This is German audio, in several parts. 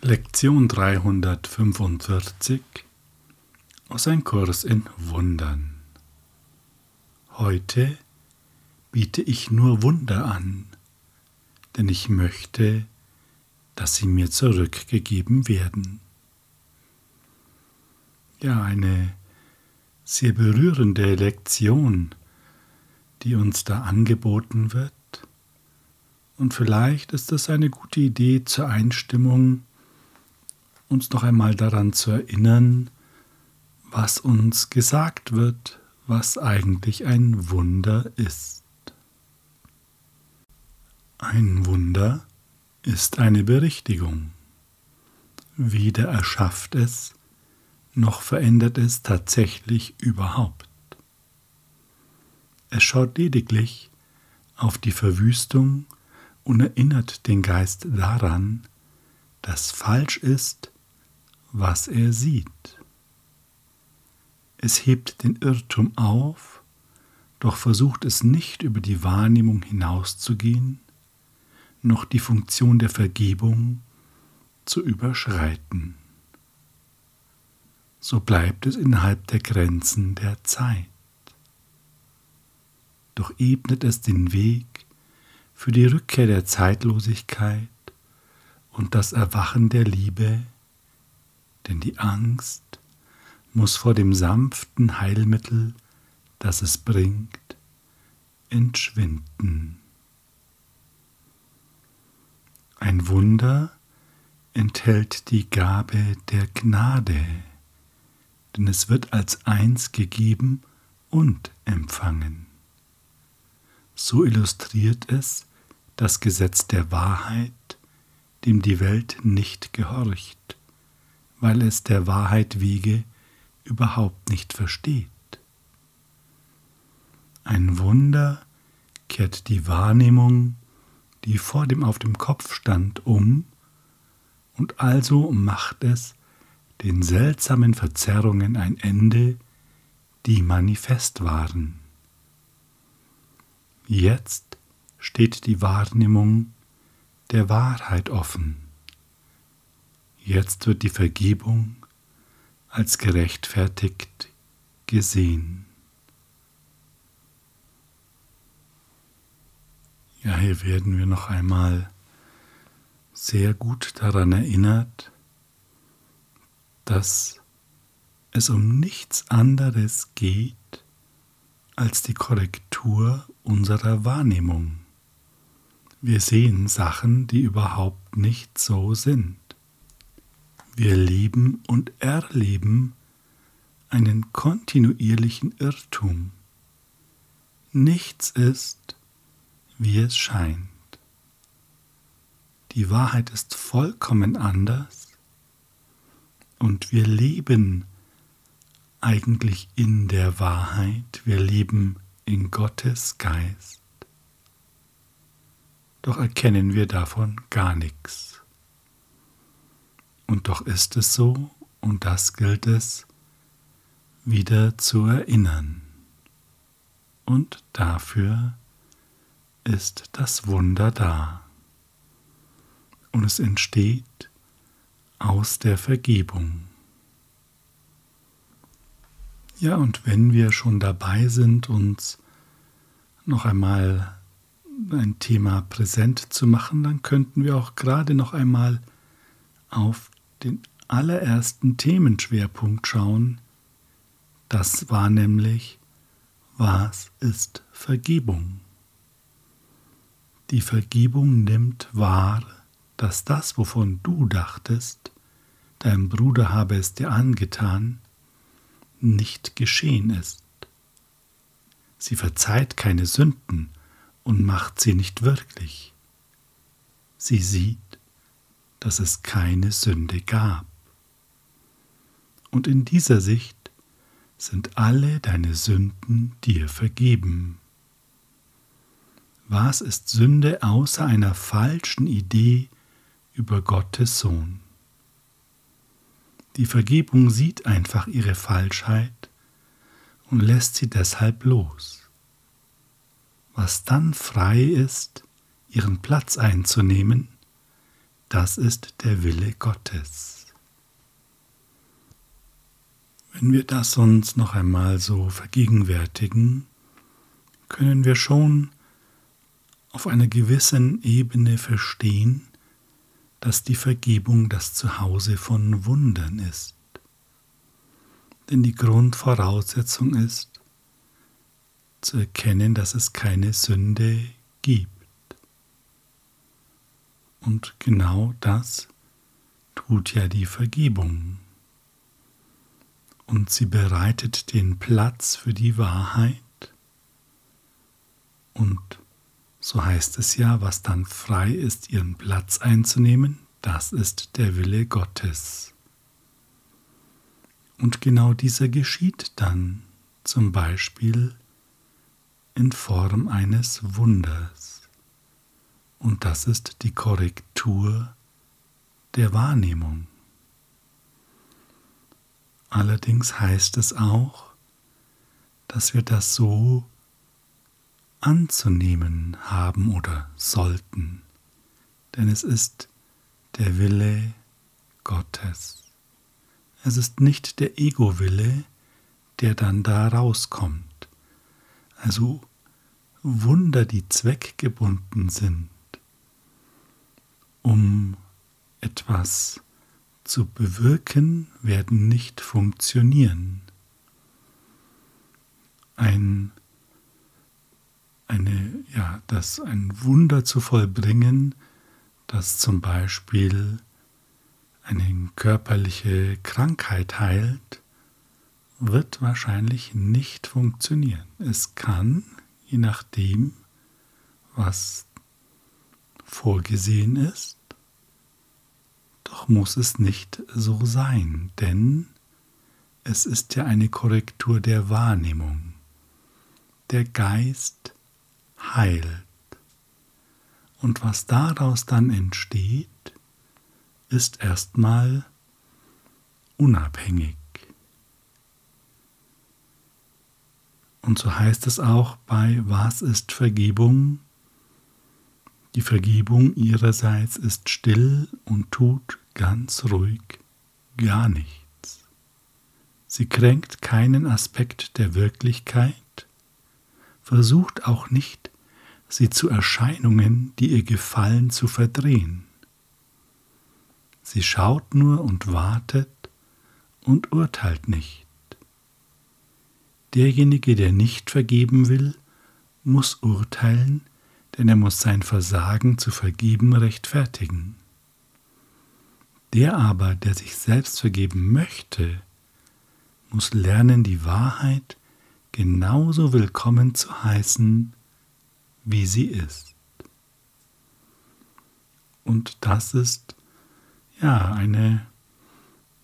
Lektion 345 aus Ein Kurs in Wundern. Heute biete ich nur Wunder an, denn ich möchte, dass sie mir zurückgegeben werden. Ja, eine sehr berührende Lektion, die uns da angeboten wird. Und vielleicht ist es eine gute Idee zur Einstimmung uns noch einmal daran zu erinnern, was uns gesagt wird, was eigentlich ein Wunder ist. Ein Wunder ist eine Berichtigung. Weder erschafft es, noch verändert es tatsächlich überhaupt. Es schaut lediglich auf die Verwüstung und erinnert den Geist daran, dass falsch ist, was er sieht. Es hebt den Irrtum auf, doch versucht es nicht über die Wahrnehmung hinauszugehen, noch die Funktion der Vergebung zu überschreiten. So bleibt es innerhalb der Grenzen der Zeit. Doch ebnet es den Weg für die Rückkehr der Zeitlosigkeit und das Erwachen der Liebe denn die Angst muss vor dem sanften Heilmittel, das es bringt, entschwinden. Ein Wunder enthält die Gabe der Gnade, denn es wird als eins gegeben und empfangen. So illustriert es das Gesetz der Wahrheit, dem die Welt nicht gehorcht weil es der Wahrheit Wege überhaupt nicht versteht. Ein Wunder kehrt die Wahrnehmung, die vor dem auf dem Kopf stand, um, und also macht es den seltsamen Verzerrungen ein Ende, die manifest waren. Jetzt steht die Wahrnehmung der Wahrheit offen. Jetzt wird die Vergebung als gerechtfertigt gesehen. Ja, hier werden wir noch einmal sehr gut daran erinnert, dass es um nichts anderes geht als die Korrektur unserer Wahrnehmung. Wir sehen Sachen, die überhaupt nicht so sind. Wir leben und erleben einen kontinuierlichen Irrtum. Nichts ist, wie es scheint. Die Wahrheit ist vollkommen anders und wir leben eigentlich in der Wahrheit, wir leben in Gottes Geist. Doch erkennen wir davon gar nichts. Und doch ist es so, und das gilt es wieder zu erinnern. Und dafür ist das Wunder da. Und es entsteht aus der Vergebung. Ja, und wenn wir schon dabei sind, uns noch einmal ein Thema präsent zu machen, dann könnten wir auch gerade noch einmal auf den allerersten Themenschwerpunkt schauen. Das war nämlich, was ist Vergebung? Die Vergebung nimmt wahr, dass das, wovon du dachtest, dein Bruder habe es dir angetan, nicht geschehen ist. Sie verzeiht keine Sünden und macht sie nicht wirklich. Sie sieht, dass es keine Sünde gab. Und in dieser Sicht sind alle deine Sünden dir vergeben. Was ist Sünde außer einer falschen Idee über Gottes Sohn? Die Vergebung sieht einfach ihre Falschheit und lässt sie deshalb los. Was dann frei ist, ihren Platz einzunehmen, das ist der Wille Gottes. Wenn wir das uns noch einmal so vergegenwärtigen, können wir schon auf einer gewissen Ebene verstehen, dass die Vergebung das Zuhause von Wundern ist. Denn die Grundvoraussetzung ist, zu erkennen, dass es keine Sünde gibt. Und genau das tut ja die Vergebung. Und sie bereitet den Platz für die Wahrheit. Und so heißt es ja, was dann frei ist, ihren Platz einzunehmen, das ist der Wille Gottes. Und genau dieser geschieht dann zum Beispiel in Form eines Wunders. Und das ist die Korrektur der Wahrnehmung. Allerdings heißt es auch, dass wir das so anzunehmen haben oder sollten, denn es ist der Wille Gottes. Es ist nicht der Ego-Wille, der dann da rauskommt. Also Wunder, die zweckgebunden sind, um etwas zu bewirken, werden nicht funktionieren. Ein, eine, ja, das ein Wunder zu vollbringen, das zum Beispiel eine körperliche Krankheit heilt, wird wahrscheinlich nicht funktionieren. Es kann je nachdem, was vorgesehen ist. Doch muss es nicht so sein, denn es ist ja eine Korrektur der Wahrnehmung. Der Geist heilt. Und was daraus dann entsteht, ist erstmal unabhängig. Und so heißt es auch bei Was ist Vergebung? Die Vergebung ihrerseits ist still und tut ganz ruhig gar nichts. Sie kränkt keinen Aspekt der Wirklichkeit, versucht auch nicht, sie zu Erscheinungen, die ihr gefallen, zu verdrehen. Sie schaut nur und wartet und urteilt nicht. Derjenige, der nicht vergeben will, muss urteilen, denn er muss sein Versagen zu vergeben rechtfertigen. Der aber, der sich selbst vergeben möchte, muss lernen, die Wahrheit genauso willkommen zu heißen, wie sie ist. Und das ist ja eine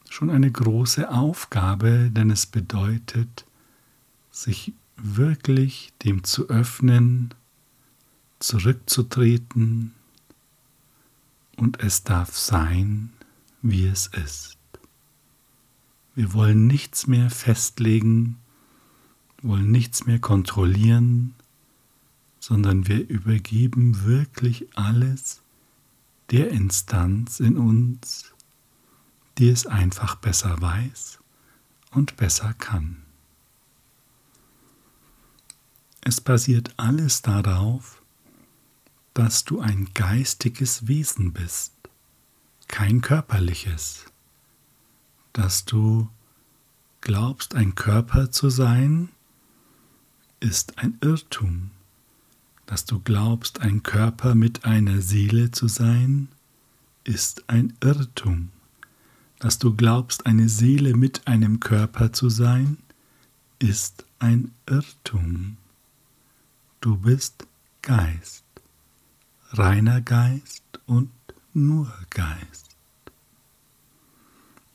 schon eine große Aufgabe, denn es bedeutet, sich wirklich dem zu öffnen, zurückzutreten und es darf sein, wie es ist. Wir wollen nichts mehr festlegen, wollen nichts mehr kontrollieren, sondern wir übergeben wirklich alles der Instanz in uns, die es einfach besser weiß und besser kann. Es basiert alles darauf, dass du ein geistiges Wesen bist, kein körperliches, dass du glaubst, ein Körper zu sein, ist ein Irrtum, dass du glaubst, ein Körper mit einer Seele zu sein, ist ein Irrtum, dass du glaubst, eine Seele mit einem Körper zu sein, ist ein Irrtum. Du bist Geist, reiner Geist und nur Geist.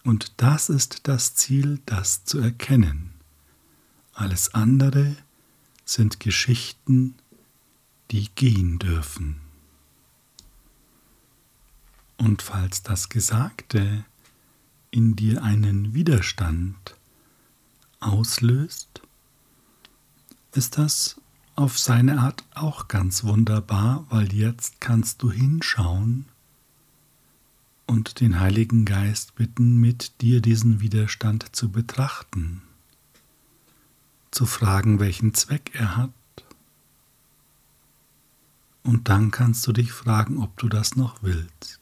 Und das ist das Ziel, das zu erkennen. Alles andere sind Geschichten, die gehen dürfen. Und falls das Gesagte in dir einen Widerstand auslöst, ist das auf seine Art auch ganz wunderbar, weil jetzt kannst du hinschauen, und den Heiligen Geist bitten, mit dir diesen Widerstand zu betrachten, zu fragen, welchen Zweck er hat. Und dann kannst du dich fragen, ob du das noch willst.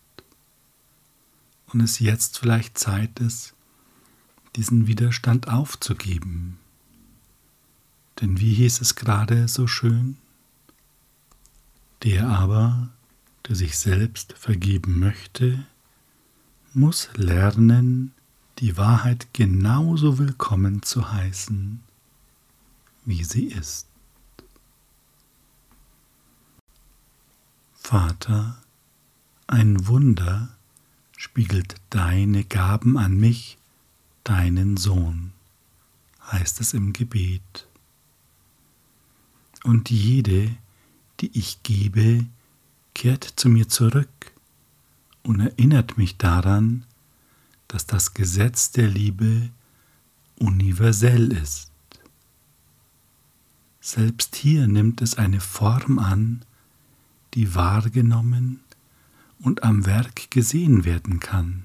Und es jetzt vielleicht Zeit ist, diesen Widerstand aufzugeben. Denn wie hieß es gerade so schön? Der aber, der sich selbst vergeben möchte, muss lernen, die Wahrheit genauso willkommen zu heißen, wie sie ist. Vater, ein Wunder spiegelt deine Gaben an mich, deinen Sohn, heißt es im Gebet. Und jede, die ich gebe, kehrt zu mir zurück und erinnert mich daran, dass das Gesetz der Liebe universell ist. Selbst hier nimmt es eine Form an, die wahrgenommen und am Werk gesehen werden kann.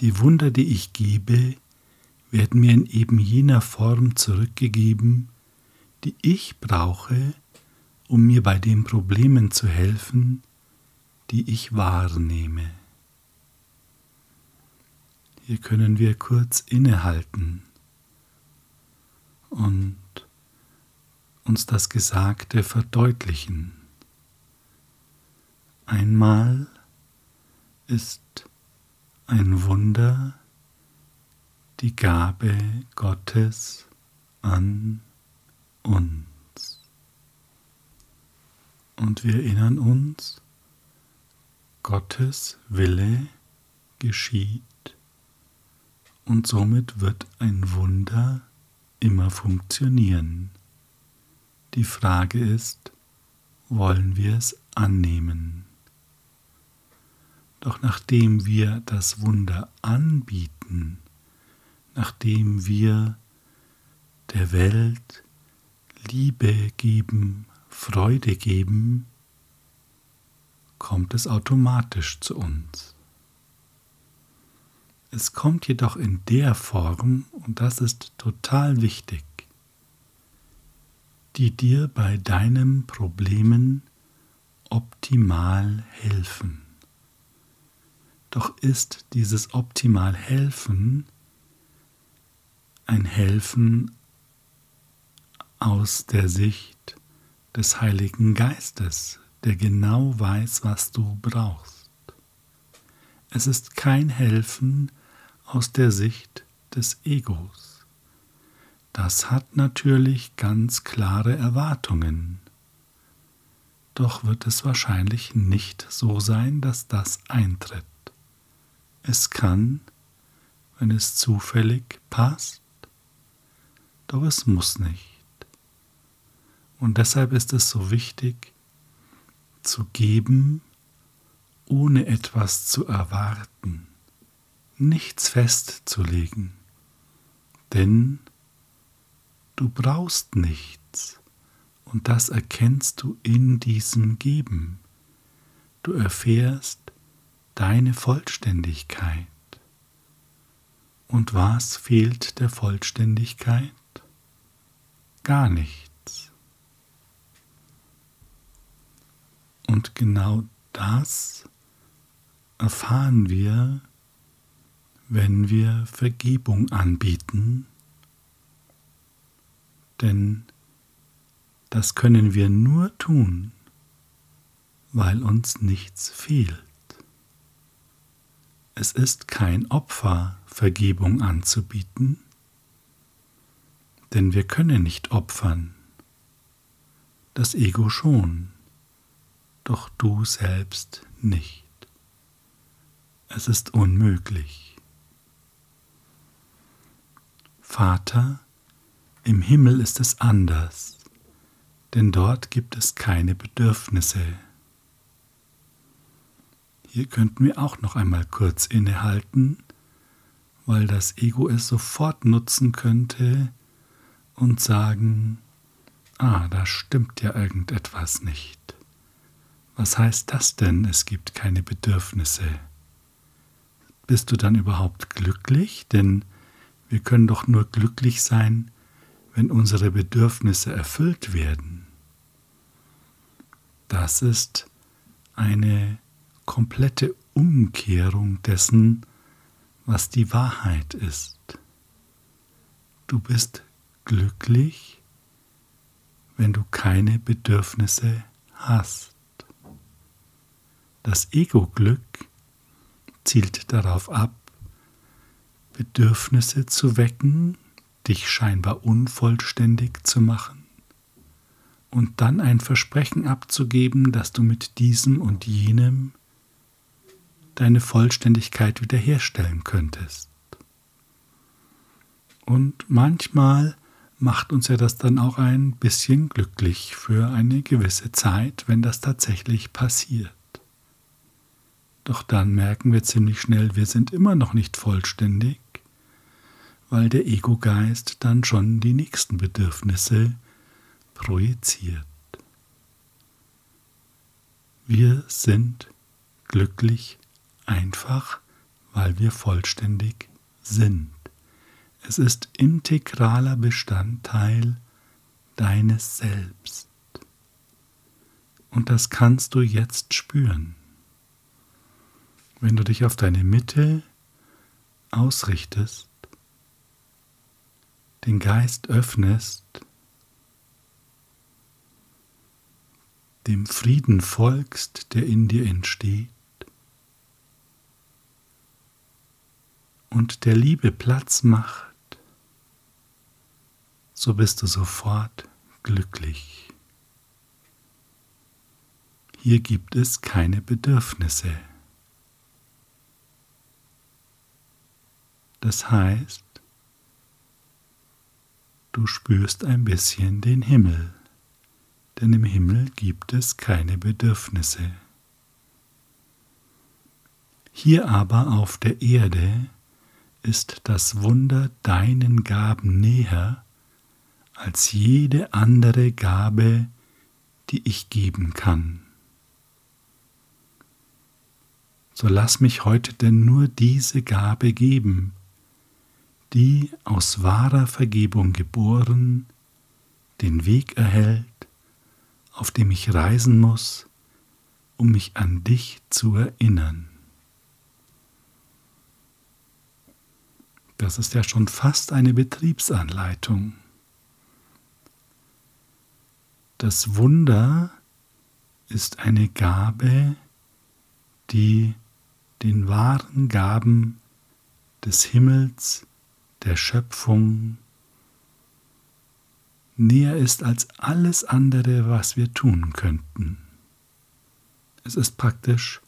Die Wunder, die ich gebe, werden mir in eben jener Form zurückgegeben, die ich brauche, um mir bei den Problemen zu helfen, die ich wahrnehme. Hier können wir kurz innehalten und uns das Gesagte verdeutlichen. Einmal ist ein Wunder die Gabe Gottes an uns. Und wir erinnern uns, Gottes Wille geschieht und somit wird ein Wunder immer funktionieren. Die Frage ist, wollen wir es annehmen? Doch nachdem wir das Wunder anbieten, nachdem wir der Welt Liebe geben, Freude geben, kommt es automatisch zu uns. Es kommt jedoch in der Form, und das ist total wichtig, die dir bei deinen Problemen optimal helfen. Doch ist dieses optimal helfen ein Helfen aus der Sicht des Heiligen Geistes, der genau weiß, was du brauchst. Es ist kein Helfen aus der Sicht des Egos. Das hat natürlich ganz klare Erwartungen. Doch wird es wahrscheinlich nicht so sein, dass das eintritt. Es kann, wenn es zufällig passt, doch es muss nicht. Und deshalb ist es so wichtig, zu geben, ohne etwas zu erwarten, nichts festzulegen, denn du brauchst nichts und das erkennst du in diesem Geben. Du erfährst deine Vollständigkeit. Und was fehlt der Vollständigkeit? Gar nicht. Und genau das erfahren wir, wenn wir Vergebung anbieten, denn das können wir nur tun, weil uns nichts fehlt. Es ist kein Opfer, Vergebung anzubieten, denn wir können nicht opfern, das Ego schon doch du selbst nicht. Es ist unmöglich. Vater, im Himmel ist es anders, denn dort gibt es keine Bedürfnisse. Hier könnten wir auch noch einmal kurz innehalten, weil das Ego es sofort nutzen könnte und sagen, ah, da stimmt ja irgendetwas nicht. Was heißt das denn, es gibt keine Bedürfnisse? Bist du dann überhaupt glücklich? Denn wir können doch nur glücklich sein, wenn unsere Bedürfnisse erfüllt werden. Das ist eine komplette Umkehrung dessen, was die Wahrheit ist. Du bist glücklich, wenn du keine Bedürfnisse hast. Das Ego-Glück zielt darauf ab, Bedürfnisse zu wecken, dich scheinbar unvollständig zu machen und dann ein Versprechen abzugeben, dass du mit diesem und jenem deine Vollständigkeit wiederherstellen könntest. Und manchmal macht uns ja das dann auch ein bisschen glücklich für eine gewisse Zeit, wenn das tatsächlich passiert. Doch dann merken wir ziemlich schnell, wir sind immer noch nicht vollständig, weil der Ego-Geist dann schon die nächsten Bedürfnisse projiziert. Wir sind glücklich einfach, weil wir vollständig sind. Es ist integraler Bestandteil deines Selbst. Und das kannst du jetzt spüren. Wenn du dich auf deine Mitte ausrichtest, den Geist öffnest, dem Frieden folgst, der in dir entsteht, und der Liebe Platz macht, so bist du sofort glücklich. Hier gibt es keine Bedürfnisse. Das heißt, du spürst ein bisschen den Himmel, denn im Himmel gibt es keine Bedürfnisse. Hier aber auf der Erde ist das Wunder deinen Gaben näher als jede andere Gabe, die ich geben kann. So lass mich heute denn nur diese Gabe geben, die aus wahrer Vergebung geboren den Weg erhält, auf dem ich reisen muss, um mich an dich zu erinnern. Das ist ja schon fast eine Betriebsanleitung. Das Wunder ist eine Gabe, die den wahren Gaben des Himmels der Schöpfung näher ist als alles andere, was wir tun könnten. Es ist praktisch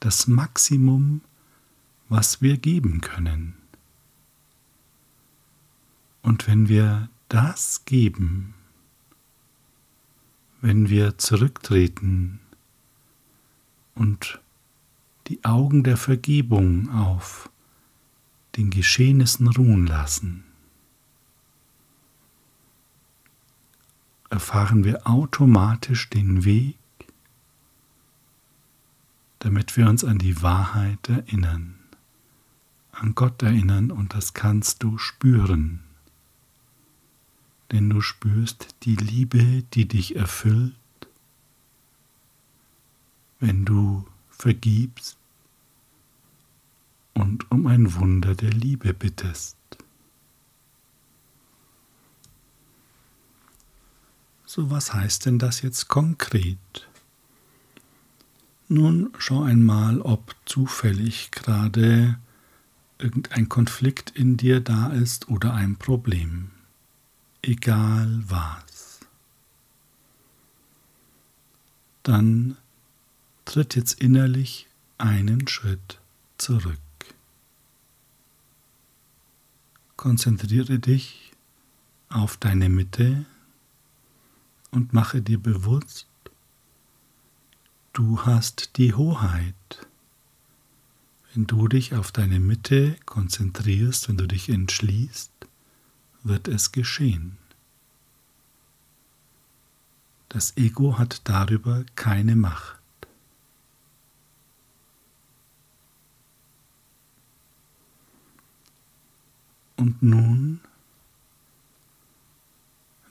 das Maximum, was wir geben können. Und wenn wir das geben, wenn wir zurücktreten und die Augen der Vergebung auf den Geschehnissen ruhen lassen, erfahren wir automatisch den Weg, damit wir uns an die Wahrheit erinnern, an Gott erinnern und das kannst du spüren, denn du spürst die Liebe, die dich erfüllt, wenn du vergibst und um ein Wunder der Liebe bittest. So, was heißt denn das jetzt konkret? Nun schau einmal, ob zufällig gerade irgendein Konflikt in dir da ist oder ein Problem. Egal was. Dann tritt jetzt innerlich einen Schritt zurück. Konzentriere dich auf deine Mitte und mache dir bewusst, du hast die Hoheit. Wenn du dich auf deine Mitte konzentrierst, wenn du dich entschließt, wird es geschehen. Das Ego hat darüber keine Macht. Und nun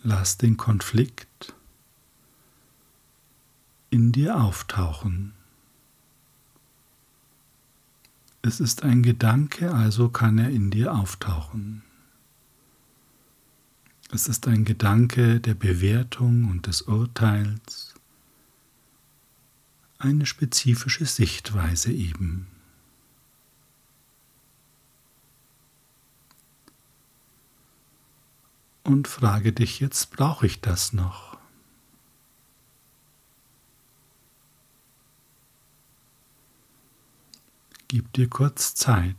lass den Konflikt in dir auftauchen. Es ist ein Gedanke, also kann er in dir auftauchen. Es ist ein Gedanke der Bewertung und des Urteils, eine spezifische Sichtweise eben. Und frage dich jetzt, brauche ich das noch? Gib dir kurz Zeit.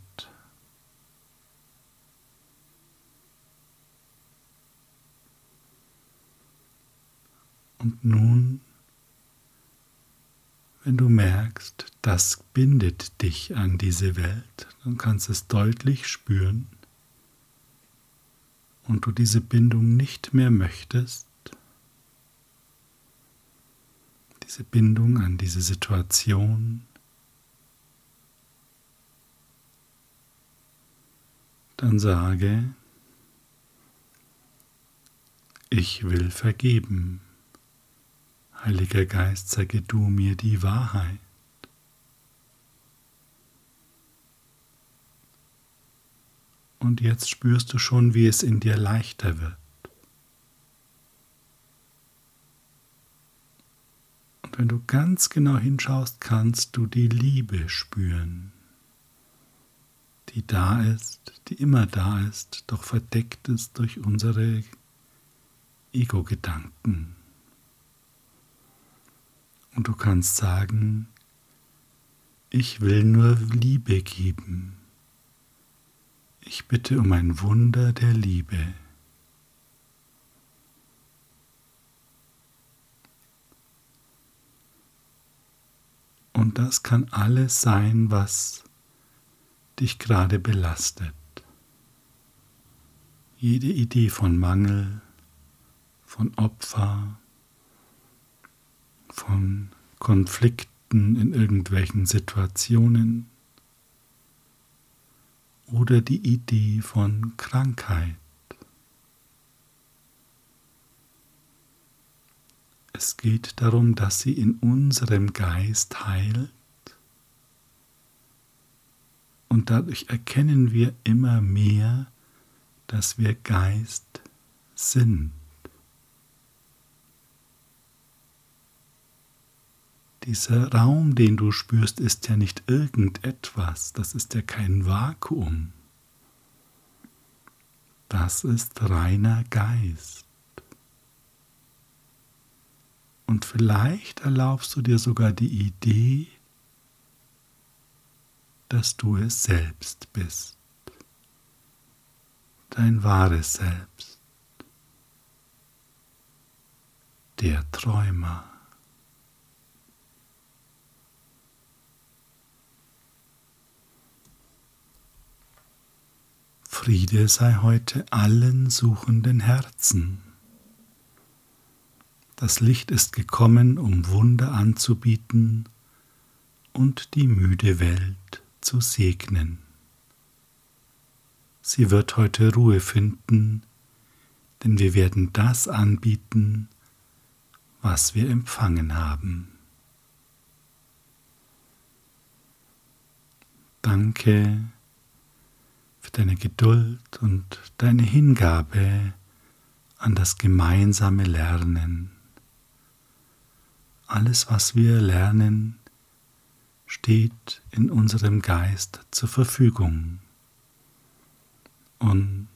Und nun, wenn du merkst, das bindet dich an diese Welt, dann kannst du es deutlich spüren und du diese Bindung nicht mehr möchtest, diese Bindung an diese Situation, dann sage, ich will vergeben. Heiliger Geist, zeige du mir die Wahrheit. Und jetzt spürst du schon, wie es in dir leichter wird. Und wenn du ganz genau hinschaust, kannst du die Liebe spüren, die da ist, die immer da ist, doch verdeckt ist durch unsere Ego-Gedanken. Und du kannst sagen, ich will nur Liebe geben. Ich bitte um ein Wunder der Liebe. Und das kann alles sein, was dich gerade belastet. Jede Idee von Mangel, von Opfer, von Konflikten in irgendwelchen Situationen oder die Idee von Krankheit. Es geht darum, dass sie in unserem Geist heilt und dadurch erkennen wir immer mehr, dass wir Geist sind. Dieser Raum, den du spürst, ist ja nicht irgendetwas, das ist ja kein Vakuum. Das ist reiner Geist. Und vielleicht erlaubst du dir sogar die Idee, dass du es selbst bist, dein wahres Selbst, der Träumer. Friede sei heute allen suchenden Herzen. Das Licht ist gekommen, um Wunder anzubieten und die müde Welt zu segnen. Sie wird heute Ruhe finden, denn wir werden das anbieten, was wir empfangen haben. Danke für deine Geduld und deine Hingabe an das gemeinsame Lernen. Alles, was wir lernen, steht in unserem Geist zur Verfügung. Und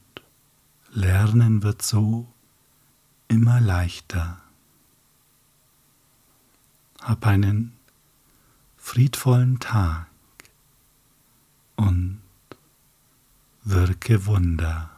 Lernen wird so immer leichter. Hab einen friedvollen Tag und wirke Wunder.